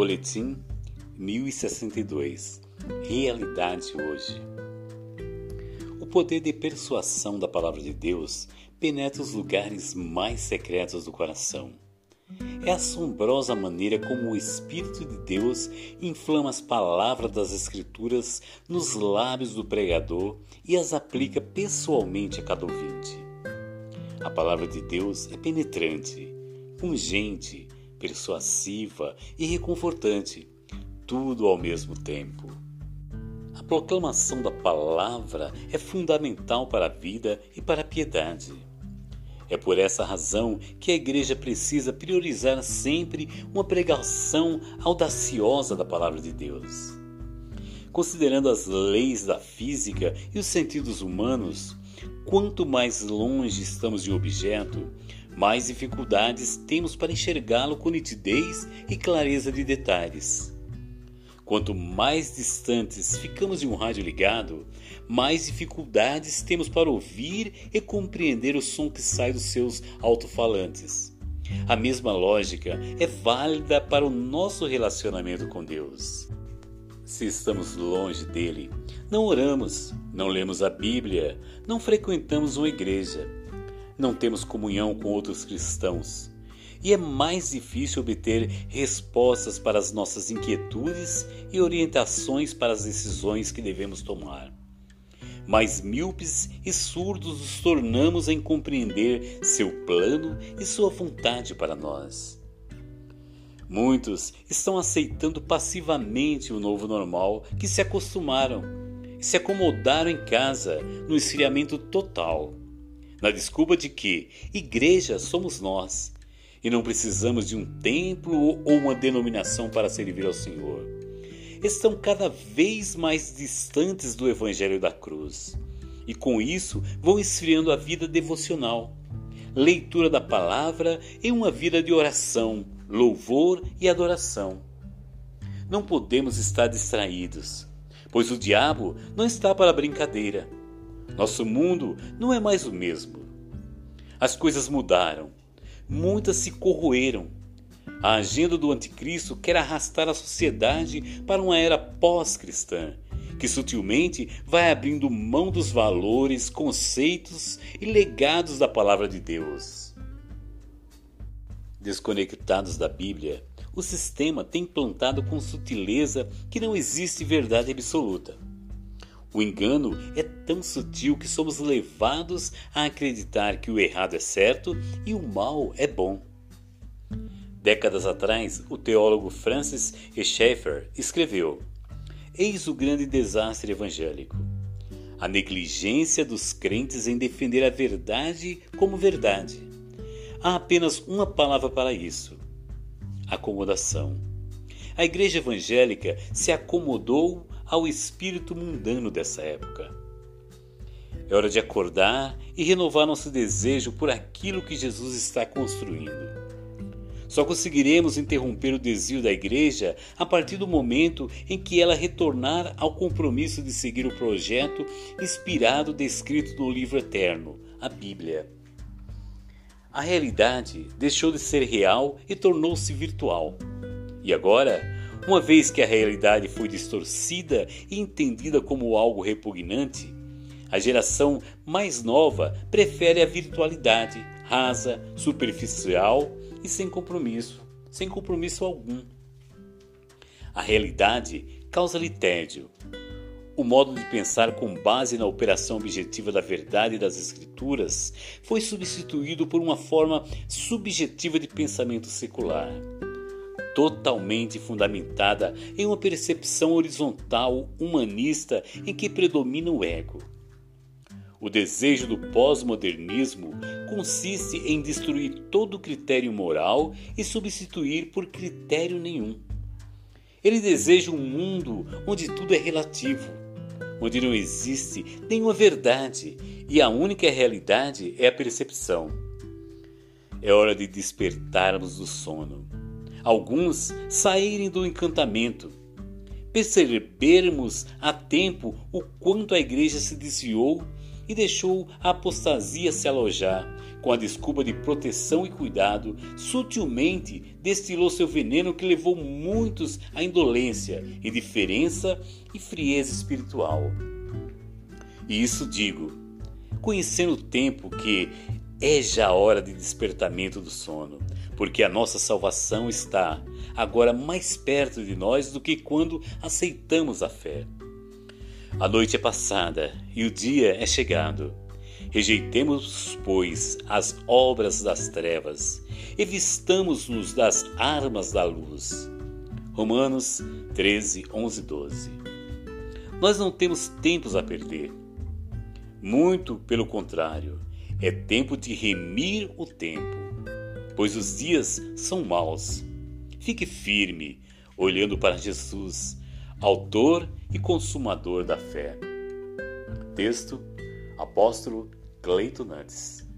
Boletim 1062 Realidade hoje. O poder de persuasão da palavra de Deus penetra os lugares mais secretos do coração. É assombrosa a maneira como o Espírito de Deus inflama as palavras das Escrituras nos lábios do pregador e as aplica pessoalmente a cada ouvinte. A palavra de Deus é penetrante, pungente, persuasiva e reconfortante, tudo ao mesmo tempo. A proclamação da palavra é fundamental para a vida e para a piedade. É por essa razão que a igreja precisa priorizar sempre uma pregação audaciosa da palavra de Deus. Considerando as leis da física e os sentidos humanos, quanto mais longe estamos de um objeto, mais dificuldades temos para enxergá-lo com nitidez e clareza de detalhes. Quanto mais distantes ficamos de um rádio ligado, mais dificuldades temos para ouvir e compreender o som que sai dos seus alto-falantes. A mesma lógica é válida para o nosso relacionamento com Deus. Se estamos longe dele, não oramos, não lemos a Bíblia, não frequentamos uma igreja, não temos comunhão com outros cristãos. E é mais difícil obter respostas para as nossas inquietudes e orientações para as decisões que devemos tomar. Mais míopes e surdos nos tornamos em compreender seu plano e sua vontade para nós. Muitos estão aceitando passivamente o novo normal que se acostumaram e se acomodaram em casa no esfriamento total na desculpa de que igreja somos nós e não precisamos de um templo ou uma denominação para servir ao Senhor. Estão cada vez mais distantes do Evangelho da cruz e com isso vão esfriando a vida devocional, leitura da palavra e uma vida de oração, louvor e adoração. Não podemos estar distraídos, pois o diabo não está para brincadeira nosso mundo não é mais o mesmo. As coisas mudaram, muitas se corroeram. A agenda do anticristo quer arrastar a sociedade para uma era pós-cristã, que sutilmente vai abrindo mão dos valores, conceitos e legados da palavra de Deus. Desconectados da Bíblia, o sistema tem plantado com sutileza que não existe verdade absoluta. O engano é tão sutil que somos levados a acreditar que o errado é certo e o mal é bom. Décadas atrás, o teólogo Francis. Schaeffer escreveu: Eis o grande desastre evangélico. A negligência dos crentes em defender a verdade como verdade. Há apenas uma palavra para isso: acomodação. A igreja evangélica se acomodou ao espírito mundano dessa época. É hora de acordar e renovar nosso desejo por aquilo que Jesus está construindo. Só conseguiremos interromper o desvio da igreja a partir do momento em que ela retornar ao compromisso de seguir o projeto inspirado descrito no livro eterno, a Bíblia. A realidade deixou de ser real e tornou-se virtual. E agora, uma vez que a realidade foi distorcida e entendida como algo repugnante, a geração mais nova prefere a virtualidade rasa, superficial e sem compromisso, sem compromisso algum. A realidade causa-lhe tédio. O modo de pensar com base na operação objetiva da verdade das Escrituras foi substituído por uma forma subjetiva de pensamento secular totalmente fundamentada em uma percepção horizontal humanista em que predomina o ego. O desejo do pós-modernismo consiste em destruir todo critério moral e substituir por critério nenhum. Ele deseja um mundo onde tudo é relativo, onde não existe nenhuma verdade e a única realidade é a percepção. É hora de despertarmos do sono alguns saírem do encantamento, percebermos a tempo o quanto a igreja se desviou e deixou a apostasia se alojar. Com a desculpa de proteção e cuidado, sutilmente destilou seu veneno que levou muitos à indolência, indiferença e frieza espiritual. E isso digo, conhecendo o tempo que é já a hora de despertamento do sono, porque a nossa salvação está agora mais perto de nós do que quando aceitamos a fé. A noite é passada e o dia é chegado. Rejeitemos, pois, as obras das trevas e vistamos-nos das armas da luz. Romanos 13, 11, 12. Nós não temos tempos a perder. Muito pelo contrário, é tempo de remir o tempo, pois os dias são maus. Fique firme, olhando para Jesus, autor e consumador da fé. Texto: Apóstolo Cleito Nantes.